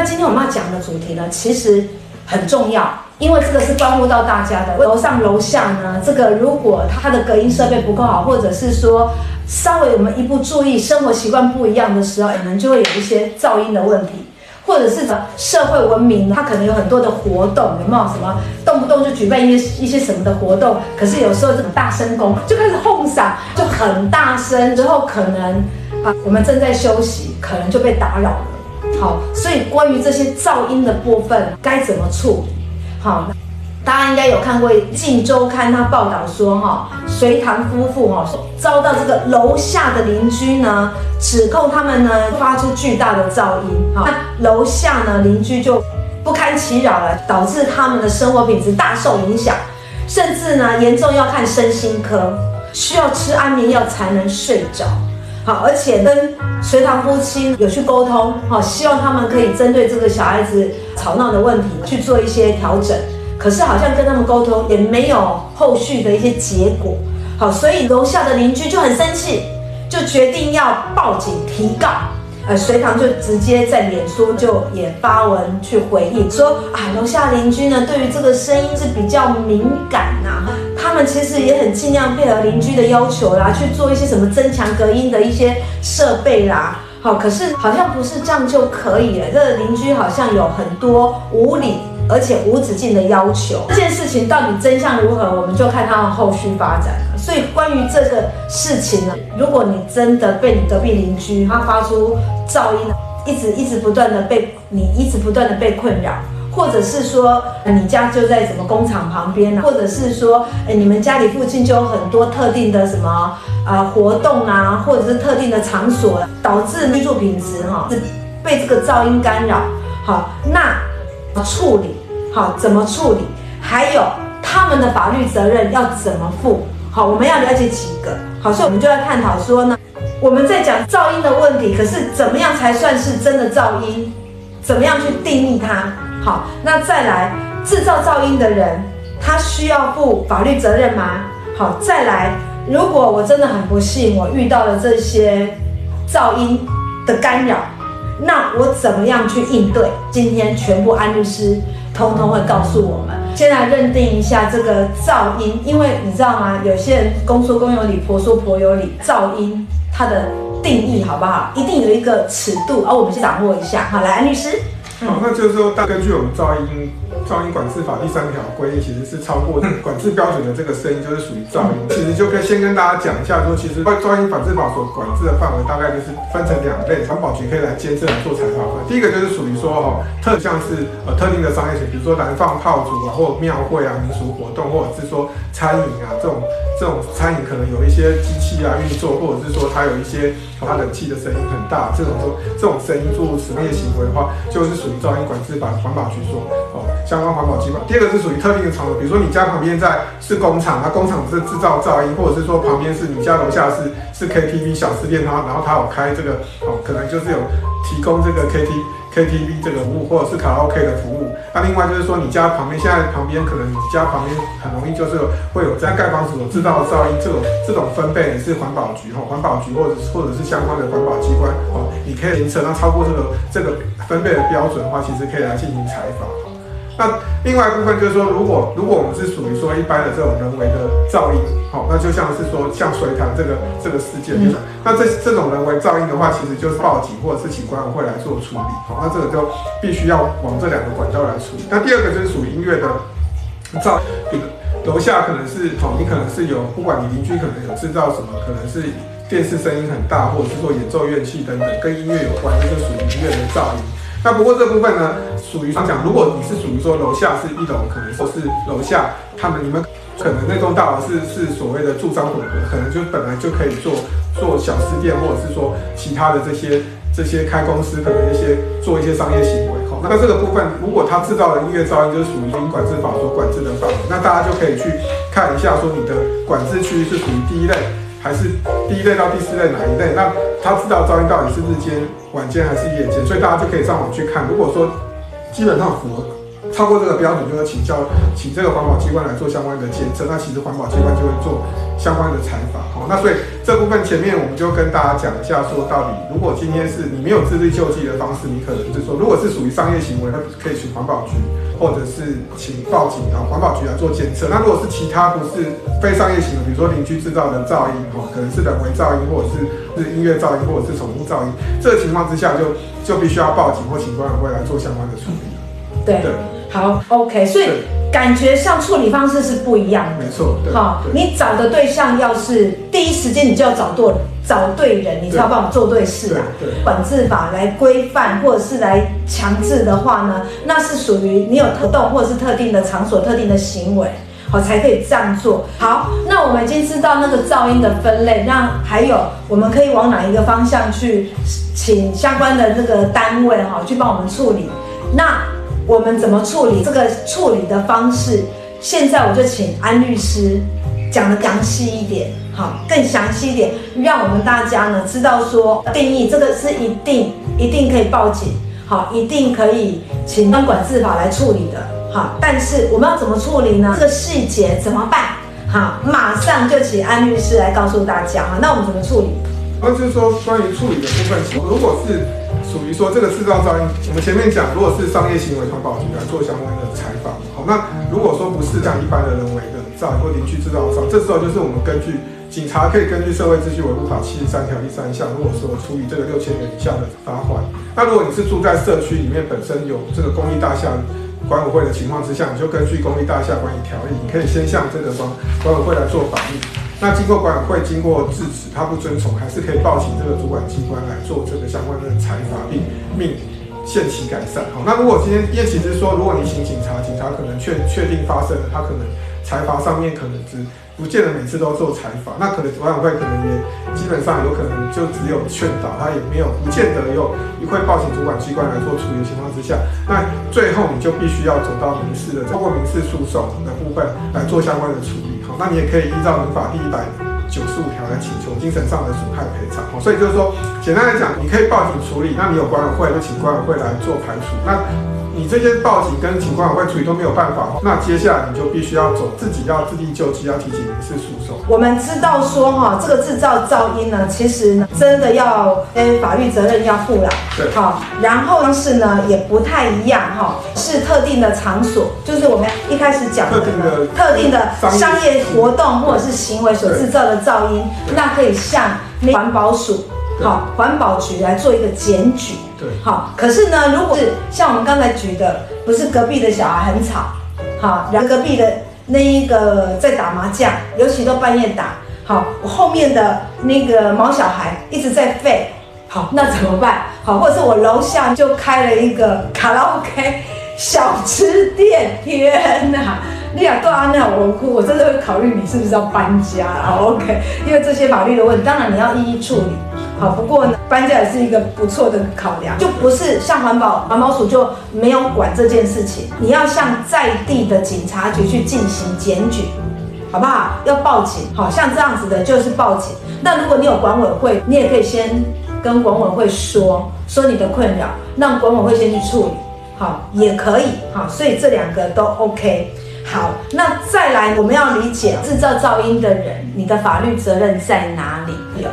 那今天我们要讲的主题呢，其实很重要，因为这个是关乎到大家的。楼上楼下呢，这个如果它的隔音设备不够好，或者是说稍微我们一不注意，生活习惯不一样的时候，可能就会有一些噪音的问题。或者是呢，社会文明，它可能有很多的活动，有没有什么动不动就举办一些一些什么的活动？可是有时候这种大声公就开始哄嗓，就很大声，之后可能啊，我们正在休息，可能就被打扰了。好，所以关于这些噪音的部分该怎么处理？好。大家应该有看过《镜周刊》他报道说，哈，隋唐夫妇哈遭到这个楼下的邻居呢指控他们呢发出巨大的噪音，哈，楼下呢邻居就不堪其扰了，导致他们的生活品质大受影响，甚至呢严重要看身心科，需要吃安眠药才能睡着，好，而且跟隋棠夫妻有去沟通，哈，希望他们可以针对这个小孩子吵闹的问题去做一些调整。可是好像跟他们沟通也没有后续的一些结果，好，所以楼下的邻居就很生气，就决定要报警提告。呃，隋唐就直接在脸书就也发文去回应说，啊，楼下邻居呢对于这个声音是比较敏感，们其实也很尽量配合邻居的要求啦，去做一些什么增强隔音的一些设备啦，好，可是好像不是这样就可以了，这个邻居好像有很多无理。而且无止境的要求，这件事情到底真相如何，我们就看他们后续发展了。所以关于这个事情呢，如果你真的被你隔壁邻居他发出噪音，一直一直不断的被你一直不断的被困扰，或者是说你家就在什么工厂旁边，或者是说诶你们家里附近就有很多特定的什么啊、活动啊，或者是特定的场所，导致居住品质哈是被这个噪音干扰，好，那处理。好，怎么处理？还有他们的法律责任要怎么负？好，我们要了解几个。好，所以我们就要探讨说呢，我们在讲噪音的问题，可是怎么样才算是真的噪音？怎么样去定义它？好，那再来，制造噪音的人，他需要负法律责任吗？好，再来，如果我真的很不幸，我遇到了这些噪音的干扰，那我怎么样去应对？今天全部安律师。通通会告诉我们，先来认定一下这个噪音，因为你知道吗？有些人公说公有理，婆说婆有理，噪音它的定义好不好？一定有一个尺度，而、我们去掌握一下。好，来，安律师。那就是说，大根据我们噪音。噪音管制法第三条规定，其实是超过管制标准的这个声音，就是属于噪音。其实就可以先跟大家讲一下，说其实噪音管制法所管制的范围大概就是分成两类，环保局可以来监测来做裁罚分。第一个就是属于说哈，特像是呃特定的商业型，比如说燃放炮竹啊，或庙会啊、民俗活动，或者是说餐饮啊这种这种餐饮可能有一些机器啊运作，或者是说它有一些它冷气的声音很大，这种说这种声音做商业行为的话，就是属于噪音管制法环保局说哦。相关环保机关。第二个是属于特定的场所，比如说你家旁边在是工厂，那工厂是制造噪音，或者是说旁边是你家楼下是是 KTV 小吃店，它然后它有开这个哦，可能就是有提供这个 KT KTV 这个服务，或者是卡拉 OK 的服务。那另外就是说你家旁边现在旁边可能你家旁边很容易就是会有在盖房子所制造的噪音，这种这种分贝也是环保局哈，环保局或者或者是相关的环保机关哦，你可以检测，那超过这个这个分贝的标准的话，其实可以来进行裁罚。那另外一部分就是说，如果如果我们是属于说一般的这种人为的噪音，好，那就像是说像隋棠这个这个事件，就是那这这种人为噪音的话，其实就是报警或者是请管委会来做处理，好，那这个就必须要往这两个管道来处理。那第二个就是属于音乐的噪音，楼下可能是好，你可能是有不管你邻居可能有制造什么，可能是电视声音很大，或者是说演奏乐器等等跟音乐有关，那就属于音乐的噪音。那不过这部分呢，属于讲，如果你是属于说楼下是一楼，可能说是楼下他们你们可能那栋大楼是是所谓的住商混合，可能就本来就可以做做小吃店，或者是说其他的这些这些开公司，可能一些做一些商业行为。好，那这个部分如果他制造的音乐噪音就是属于音管制法所管制的范围，那大家就可以去看一下，说你的管制区域是属于第一类，还是第一类到第四类哪一类？那他制造噪音到底是日间？晚间还是夜间，所以大家就可以上网去看。如果说基本上符合，超过这个标准，就要请教请这个环保机关来做相关的检测。那其实环保机关就会做相关的采访。好，那所以这部分前面我们就跟大家讲一下，说到底，如果今天是你没有自力救济的方式，你可能就是说，如果是属于商业行为，那可以去环保局或者是请报警啊，环保局来做检测。那如果是其他不是非商业型的，比如说邻居制造的噪音，哈，可能是人为噪音，或者是是音乐噪音，或者是宠物噪音，这个情况之下就就必须要报警或请管委会来做相关的处理。对，对好，OK，所以感觉上处理方式是不一样的，没错。好，你找的对象要是第一时间你就要找对找对人，你才有办法做对事啊。对，管制法来规范或者是来强制的话呢，那是属于你有特动或者是特定的场所、特定的行为，好才可以这样做。好，那我们已经知道那个噪音的分类，那还有我们可以往哪一个方向去请相关的这个单位哈去帮我们处理？那我们怎么处理这个处理的方式？现在我就请安律师讲的详细一点，好，更详细一点，让我们大家呢知道说定义这个是一定一定可以报警，好，一定可以请管制法来处理的，好，但是我们要怎么处理呢？这个细节怎么办？好，马上就请安律师来告诉大家，好，那我们怎么处理？那就是说关于处理的部分，如果是。属于说这个制造噪音，我们前面讲，如果是商业行为，环保局来做相关的采访。好，那如果说不是像一般的人为的噪音或邻居制造噪，这时候就是我们根据警察可以根据《社会秩序维护法》七十三条第三项，如果说处以这个六千元以下的罚款。那如果你是住在社区里面，本身有这个公益大厦管委会的情况之下，你就根据《公益大厦管理条例》，你可以先向这个管管委会来做反映。那经过管委会经过制止，他不遵从，还是可以报请这个主管机关来做这个相关的裁罚，并命限期改善。好，那如果今天，因为其实说，如果你请警察，警察可能确确定发生了，他可能裁罚上面可能只不见得每次都做裁罚，那可能管委会可能也基本上有可能就只有劝导，他也没有不见得有一会报请主管机关来做处理的情况之下，那最后你就必须要走到民事的，透过民事诉讼的部分来做相关的处理。好那你也可以依照民法第一百九十五条来请求精神上的损害赔偿。好，所以就是说，简单来讲，你可以报警处理，那你有管委会就请管委会来做排除。那你这些报警跟请管委会处理都没有办法，那接下来你就必须要走自己要自力救济，要提起民事诉讼。我们知道说哈，这个制造噪音呢，其实呢真的要诶法律责任要负了。对。好，然后方式呢也不太一样哈，是特定的场所，就是我们一开始讲的特定的特定的商业活动或者是行为所制造的噪音，那可以向环保署。好，环保局来做一个检举。对，好。可是呢，如果是像我们刚才举的，不是隔壁的小孩很吵，好，然后隔壁的那一个在打麻将，尤其都半夜打，好，我后面的那个毛小孩一直在吠，好，那怎么办？好，或者是我楼下就开了一个卡拉 OK 小吃店，天哪！你俩对啊，那我哭，我真的会考虑你是不是要搬家啊？OK，因为这些法律的问题，当然你要一一处理。好，不过呢，搬家也是一个不错的考量，就不是像环保环保署就没有管这件事情，你要向在地的警察局去进行检举，好不好？要报警，好像这样子的就是报警。那如果你有管委会，你也可以先跟管委会说说你的困扰，让管委会先去处理，好，也可以，好，所以这两个都 OK。好，那再来，我们要理解制造噪音的人，你的法律责任在哪里？有。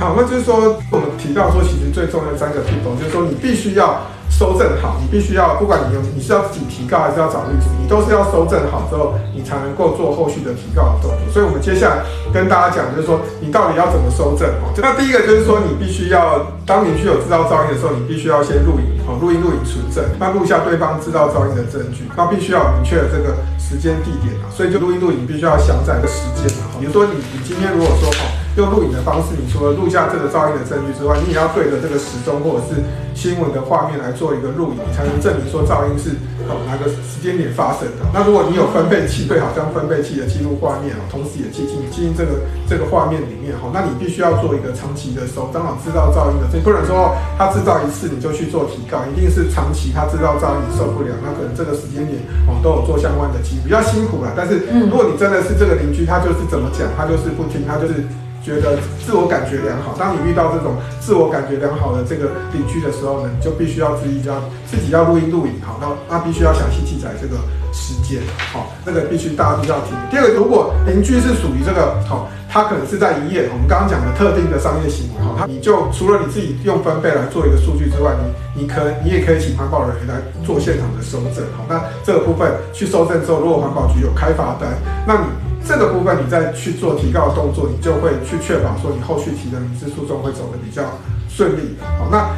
好，那就是说，我们提到说，其实最重要的三个 people，就是说，你必须要。搜证好，你必须要，不管你有，你是要自己提告还是要找律师，你都是要搜证好之后，你才能够做后续的提告的动作。所以，我们接下来跟大家讲，就是说，你到底要怎么搜证哦？那第一个就是说，你必须要，当邻居有制造噪音的时候，你必须要先录影哦，录音、录影存证，那录下对方制造噪音的证据，那必须要明确这个时间地点啊。所以，就录音、录影必须要详载的时间啊。比如说，你你今天如果说好。用录影的方式，你除了录下这个噪音的证据之外，你也要对着这个时钟或者是新闻的画面来做一个录影，你才能证明说噪音是哦哪个时间点发生的。那如果你有分贝器，最好将分贝器的记录画面哦，同时也记进记进这个这个画面里面哈。那你必须要做一个长期的收，刚好制造噪音的，这不能说他制造一次你就去做提高，一定是长期他制造噪音你受不了，那可能这个时间点哦都有做相关的记录，比较辛苦啦。但是如果你真的是这个邻居，他就是怎么讲，他就是不听，他就是。觉得自我感觉良好。当你遇到这种自我感觉良好的这个邻居的时候呢，你就必须要注意，要自己要录音录影好，那那必须要详细记载这个时间，好，那个必须大家必须要听。第二个，如果邻居是属于这个好，他可能是在营业，我们刚刚讲的特定的商业行为，好，他你就除了你自己用分贝来做一个数据之外，你你可你也可以请环保人员来做现场的收证，好，那这个部分去收证之后，如果环保局有开罚单，那你。这个部分你再去做提告的动作，你就会去确保说你后续提的民事诉讼会走得比较顺利。好，那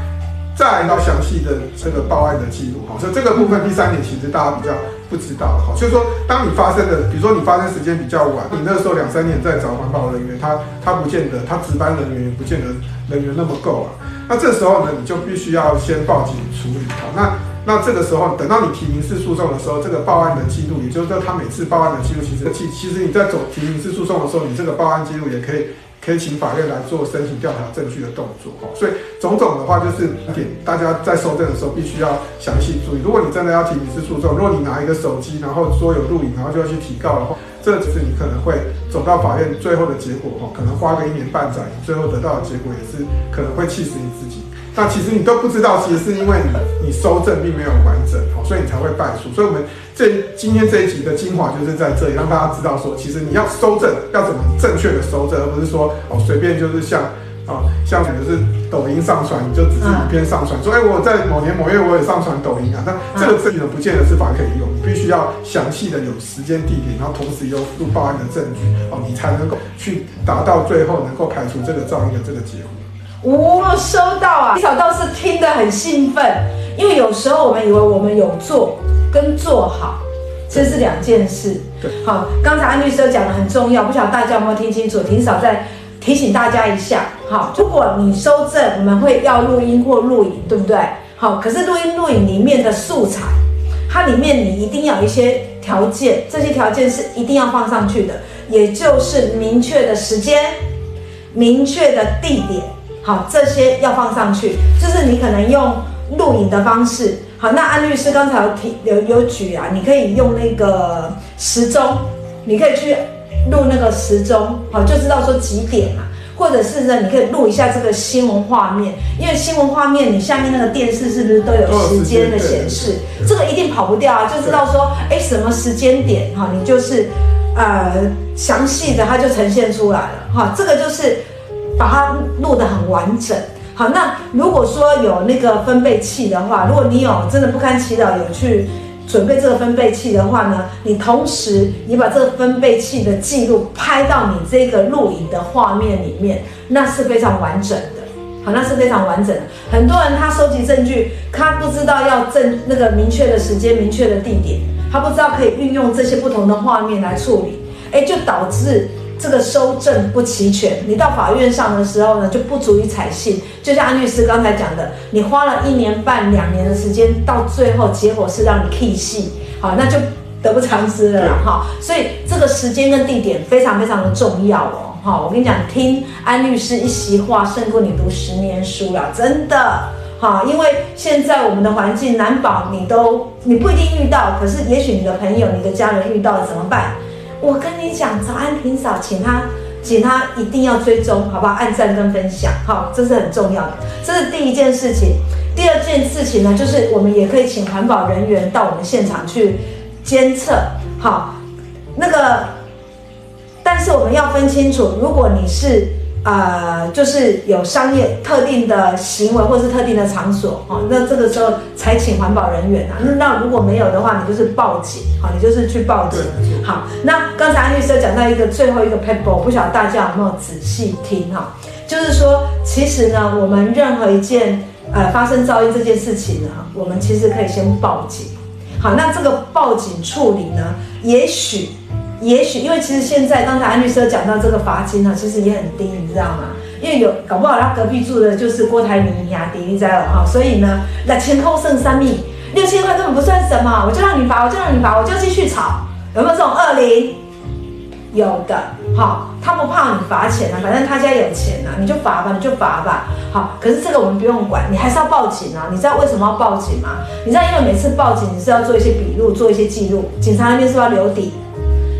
再来到详细的这个报案的记录。好，所以这个部分第三点其实大家比较不知道。好，所以说当你发生的，比如说你发生时间比较晚，你那时候两三年在找环保人员，他他不见得他值班人员也不见得人员那么够啊。那这时候呢，你就必须要先报警处理。好，那。那这个时候，等到你提民事诉讼的时候，这个报案的记录，也就是说他每次报案的记录，其实其其实你在走提民事诉讼的时候，你这个报案记录也可以可以请法院来做申请调查证据的动作哈。所以种种的话，就是点大家在收证的时候必须要详细注意。如果你真的要提民事诉讼，如果你拿一个手机，然后说有录影，然后就要去提告的话，这其实你可能会走到法院最后的结果哈，可能花个一年半载，你最后得到的结果也是可能会气死你自己。那其实你都不知道，其实是因为你你收证并没有完整，所以你才会败诉。所以，我们这今天这一集的精华就是在这里，让大家知道说，其实你要收证要怎么正确的收证，而不是说哦随便就是像啊像就是抖音上传，你就只是一片上传，说哎我在某年某月我也上传抖音啊，那这个证据呢不见得是法可以用，你必须要详细的有时间地点，然后同时有录报案的证据哦，你才能够去达到最后能够排除这个噪音的这个结果。哦，收到啊！提早倒是听得很兴奋，因为有时候我们以为我们有做跟做好，这是两件事。对，好，刚才安律师讲的很重要，不晓得大家有没有听清楚？霆嫂再提醒大家一下。好，如果你收证，我们会要录音或录影，对不对？好，可是录音录影里面的素材，它里面你一定要有一些条件，这些条件是一定要放上去的，也就是明确的时间，明确的地点。好，这些要放上去，就是你可能用录影的方式。好，那安律师刚才有提有有举啊，你可以用那个时钟，你可以去录那个时钟，好，就知道说几点啊。或者是呢，你可以录一下这个新闻画面，因为新闻画面你下面那个电视是不是都有时间的显示？这个一定跑不掉啊，就知道说，哎，什么时间点哈，你就是呃详细的它就呈现出来了哈，这个就是。把它录得很完整。好，那如果说有那个分贝器的话，如果你有真的不堪其扰有去准备这个分贝器的话呢，你同时你把这个分贝器的记录拍到你这个录影的画面里面，那是非常完整的。好，那是非常完整的。很多人他收集证据，他不知道要证那个明确的时间、明确的地点，他不知道可以运用这些不同的画面来处理，哎，就导致。这个收证不齐全，你到法院上的时候呢，就不足以采信。就像安律师刚才讲的，你花了一年半、两年的时间，到最后结果是让你弃戏，好，那就得不偿失了哈。所以这个时间跟地点非常非常的重要哦。哈，我跟你讲，听安律师一席话，胜过你读十年书了，真的。哈，因为现在我们的环境难保你都你不一定遇到，可是也许你的朋友、你的家人遇到了怎么办？我跟你讲，早安霆嫂，请他，请他一定要追踪，好不好？按赞跟分享，好，这是很重要的，这是第一件事情。第二件事情呢，就是我们也可以请环保人员到我们现场去监测，好，那个，但是我们要分清楚，如果你是。呃，就是有商业特定的行为或是特定的场所，哦，那这个时候才请环保人员啊。那如果没有的话，你就是报警，好，你就是去报警。好，那刚才安律师讲到一个最后一个 paper，不晓得大家有没有仔细听哈？就是说，其实呢，我们任何一件呃发生噪音这件事情呢，我们其实可以先报警。好，那这个报警处理呢，也许。也许因为其实现在刚才安律师讲到这个罚金呢，其实也很低，你知道吗？因为有搞不好他隔壁住的就是郭台铭呀、迪丽在了哈，所以呢，那前后剩三米，六千块根本不算什么，我就让你罚，我就让你罚，我就继续吵，有没有这种恶灵？有的，好，他不怕你罚钱啊，反正他家有钱啊，你就罚吧，你就罚吧，好，可是这个我们不用管，你还是要报警啊，你知道为什么要报警吗？你知道因为每次报警你是要做一些笔录，做一些记录，警察那边是要留底？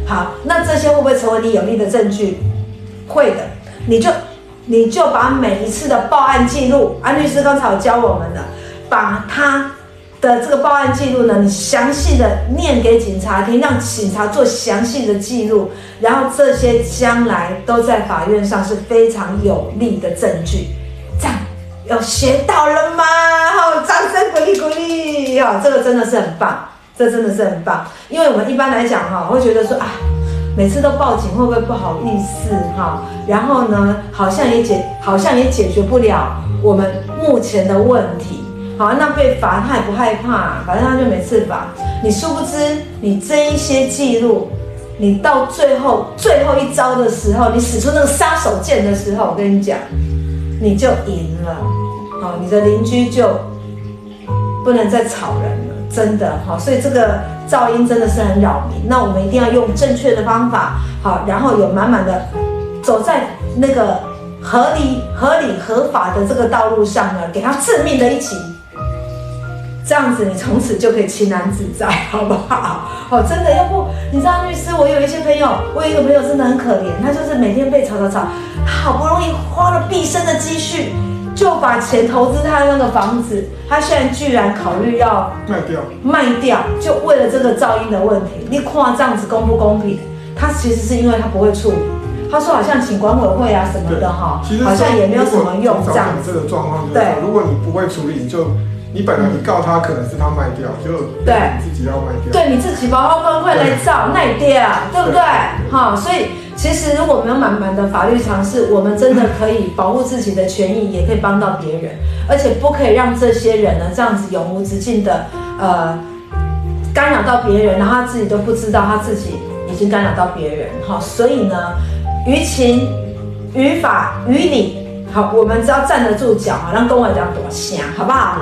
好，那这些会不会成为你有利的证据？会的。你就你就把每一次的报案记录，安律师刚才有教我们的，把他的这个报案记录呢，你详细的念给警察听，让警察做详细的记录，然后这些将来都在法院上是非常有力的证据。这样有学到了吗？好，掌声鼓励鼓励！哈，这个真的是很棒，这真的是很棒，因为我们一般来讲哈，会觉得说啊。每次都报警会不会不好意思哈？然后呢，好像也解好像也解决不了我们目前的问题。好，那被罚他也不害怕，反正他就没次罚。你殊不知，你这一些记录，你到最后最后一招的时候，你使出那个杀手锏的时候，我跟你讲，你就赢了。好，你的邻居就不能再吵人了。真的好，所以这个噪音真的是很扰民。那我们一定要用正确的方法，好，然后有满满的走在那个合理、合理、合法的这个道路上呢，给他致命的一击。这样子，你从此就可以轻安自在，好不好？好，真的，要不你知道律师，我有一些朋友，我有一个朋友真的很可怜，他就是每天被吵吵吵，好不容易花了毕生的积蓄。就把钱投资他的那个房子，他现在居然考虑要卖掉，卖掉，就为了这个噪音的问题。你看这样子公不公平？他其实是因为他不会处理，他说好像请管委会啊什么的哈，好像也没有什么用这样子。这个状况就是，如果你不会处理，你就你本来你告他可能是他卖掉，就对你自己要卖掉，对你自己把好方块来造卖掉，对不对？哈，所以。其实，如果没有满满的法律常识，我们真的可以保护自己的权益，也可以帮到别人，而且不可以让这些人呢这样子永无止境的呃干扰到别人，然后他自己都不知道他自己已经干扰到别人。哈，所以呢，于情、于法、于理，好，我们只要站得住脚，让公文这样多响，好不好？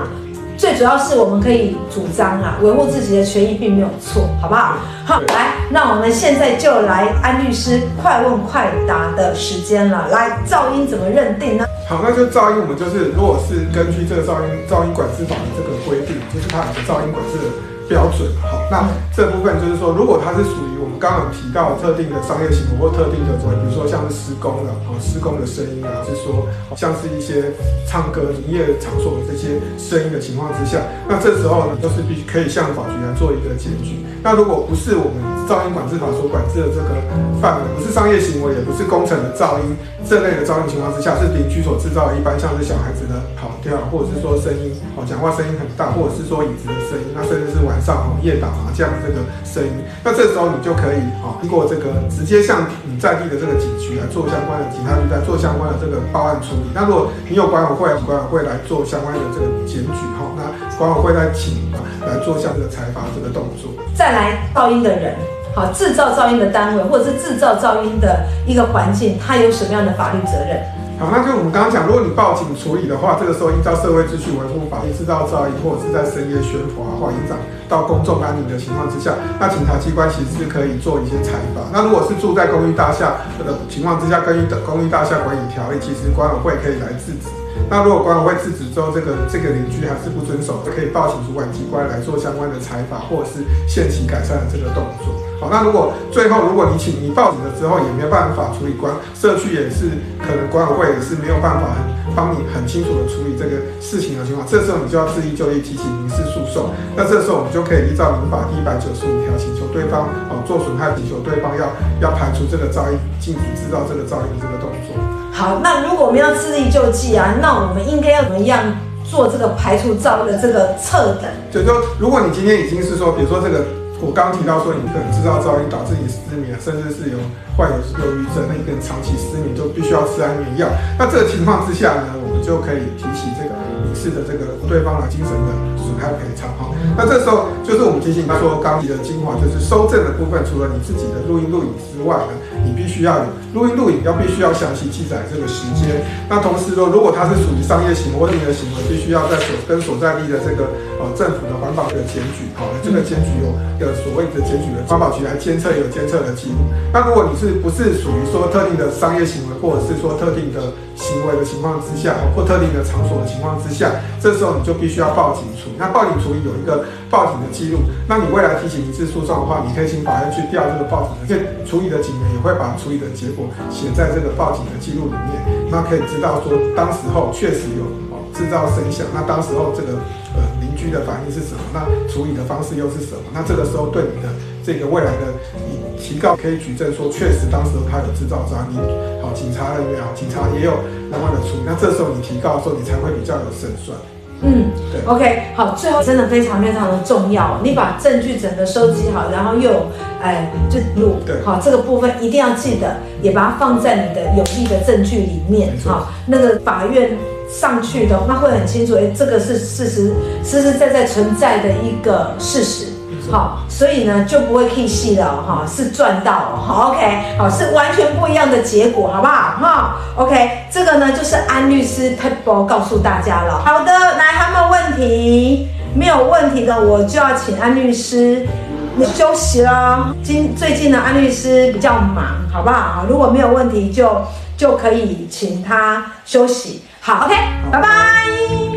最主要是我们可以主张啊，维护自己的权益并没有错，好不好？好，来，那我们现在就来安律师快问快答的时间了。来，噪音怎么认定呢？好，那就噪音，我们就是如果是根据这个噪音噪音管制法的这个规定，就是它有个噪音管制的标准。好，那这部分就是说，如果它是属于我们刚刚提到特定的商业行为或特定的，比如说像是施工的啊，施工的声音啊，是说像是一些唱歌营业场所的这些声音的情况之下，那这时候呢，就是必须可以向法局来做一个检举。那如果不是我们噪音管制法所管制的这个范围，不是商业行为，也不是工程的噪音这类的噪音情况之下，是邻居所制造的，一般像是小孩子的跑跳，或者是说声音哦，讲话声音很大，或者是说椅子的声音，那甚至是玩上哦夜打麻将这个声音，那这时候你就可以。啊，通过这个直接向你在地的这个警局来做相关的警察局来做相关的这个报案处理。那如果你有管委会，管委会来做相关的这个检举哈，那管委会来请啊来做相关的裁罚这个动作。再来噪音的人，好，制造噪音的单位或者是制造噪音的一个环境，它有什么样的法律责任？好，那就我们刚刚讲，如果你报警处理的话，这个时候依照社会秩序维护法，制造噪音或者是在深夜喧哗或影响到公众安宁的情况之下，那警察机关其实是可以做一些采访。那如果是住在公寓大厦的情况之下，根据的公寓大厦管理条例，其实管委会可以来制止。那如果管委会制止之后，这个这个邻居还是不遵守，就可以报请主管机关来做相关的采访或者是限期改善的这个动作。好，那如果最后如果你请你报警了之后也没有办法处理，管社区也是可能管委会也是没有办法很帮你很清楚的处理这个事情的情况，这时候你就要自力就力提起民事讼。那这时候我们就可以依照民法第一百九十五条请求对方哦做损害，请求对方要要排除这个噪音，禁止制造这个噪音这个动作。好，那如果我们要自力救济啊，那我们应该要怎么样做这个排除噪音的这个测等？就说如果你今天已经是说，比如说这个。我刚刚提到说，你可能制造噪音导致你失眠，甚至是有患有忧郁症，那一个人长期失眠就必须要吃安眠药。那这个情况之下呢，我们就可以提起这个民事的这个对方的精神的损害赔偿哈。那这时候就是我们提醒他说，刚提的精华就是收证的部分，除了你自己的录音录影之外呢，你必须要有录音录影，要必须要详细记载这个时间。那同时说，如果它是属于商业行为你的行为，必须要在所跟所在地的这个呃政府的环保的检举，好，这个检举有有。所谓的检举的环保局来监测，有监测的记录。那如果你是不是属于说特定的商业行为，或者是说特定的行为的情况之下，或特定的场所的情况之下，这时候你就必须要报警处理。那报警处理有一个报警的记录，那你未来提起民事诉讼的话，你可以请法院去调这个报警的，这处理的警员也会把处理的结果写在这个报警的记录里面，那可以知道说当时候确实有制造声响，那当时候这个呃邻居的反应是什么？那处理的方式又是什么？那这个时候对你的这个未来的提告可以举证说，确实当时候他有制造噪音，好，警察人员好，警察也有相关的处理，那这时候你提告的时候，你才会比较有胜算。嗯，对，OK，好，最后真的非常非常的重要，你把证据整个收集好，然后又有，哎，就录，对，好，这个部分一定要记得，也把它放在你的有利的证据里面，好，那个法院上去的，那会很清楚，哎，这个是事实，实实在在存在的一个事实。好，所以呢就不会 K 戏了哈，是赚到了好，OK，好，是完全不一样的结果，好不好哈？OK，这个呢就是安律师 Table 告诉大家了。好的，来，还没有问题？没有问题的，我就要请安律师你休息了。今最近呢安律师比较忙，好不好？如果没有问题，就就可以请他休息。好，OK，拜拜。